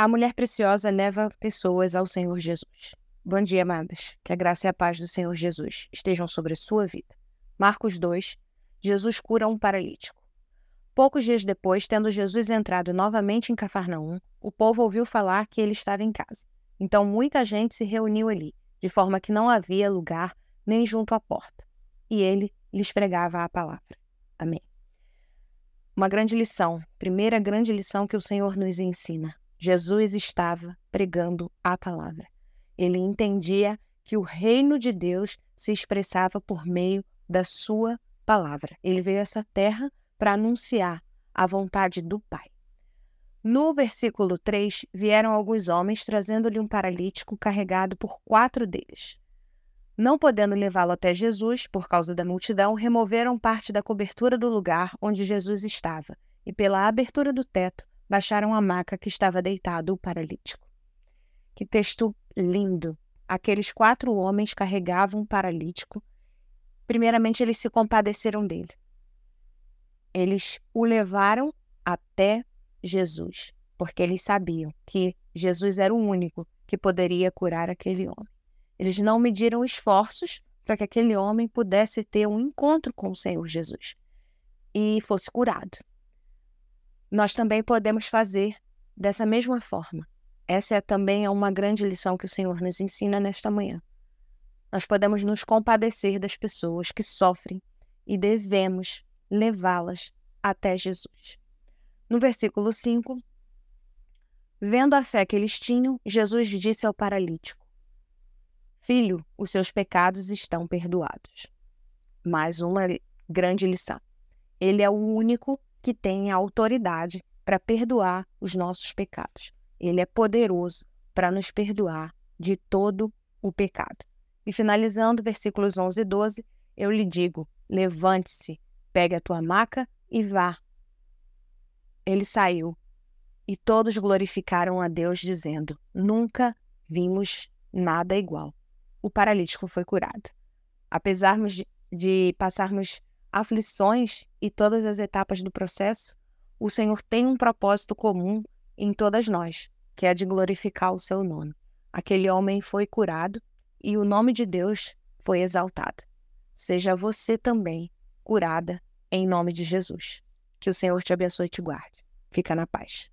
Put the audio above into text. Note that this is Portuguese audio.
A mulher preciosa leva pessoas ao Senhor Jesus. Bom dia, amadas. Que a graça e a paz do Senhor Jesus estejam sobre a sua vida. Marcos 2. Jesus cura um paralítico. Poucos dias depois, tendo Jesus entrado novamente em Cafarnaum, o povo ouviu falar que ele estava em casa. Então muita gente se reuniu ali, de forma que não havia lugar nem junto à porta. E ele lhes pregava a palavra. Amém. Uma grande lição, primeira grande lição que o Senhor nos ensina. Jesus estava pregando a palavra. Ele entendia que o reino de Deus se expressava por meio da sua palavra. Ele veio a essa terra para anunciar a vontade do Pai. No versículo 3, vieram alguns homens trazendo-lhe um paralítico carregado por quatro deles. Não podendo levá-lo até Jesus, por causa da multidão, removeram parte da cobertura do lugar onde Jesus estava e, pela abertura do teto, baixaram a maca que estava deitado o paralítico. Que texto lindo! Aqueles quatro homens carregavam um paralítico. Primeiramente, eles se compadeceram dele. Eles o levaram até Jesus, porque eles sabiam que Jesus era o único que poderia curar aquele homem. Eles não mediram esforços para que aquele homem pudesse ter um encontro com o Senhor Jesus e fosse curado nós também podemos fazer dessa mesma forma. Essa é também uma grande lição que o Senhor nos ensina nesta manhã. Nós podemos nos compadecer das pessoas que sofrem e devemos levá-las até Jesus. No versículo 5, vendo a fé que eles tinham, Jesus disse ao paralítico: Filho, os seus pecados estão perdoados. Mais uma grande lição. Ele é o único que tem a autoridade para perdoar os nossos pecados. Ele é poderoso para nos perdoar de todo o pecado. E finalizando, versículos 11 e 12, eu lhe digo: levante-se, pegue a tua maca e vá. Ele saiu e todos glorificaram a Deus, dizendo: Nunca vimos nada igual. O paralítico foi curado. Apesar de, de passarmos aflições e todas as etapas do processo, o Senhor tem um propósito comum em todas nós, que é de glorificar o seu nome. Aquele homem foi curado e o nome de Deus foi exaltado. Seja você também curada em nome de Jesus. Que o Senhor te abençoe e te guarde. Fica na paz.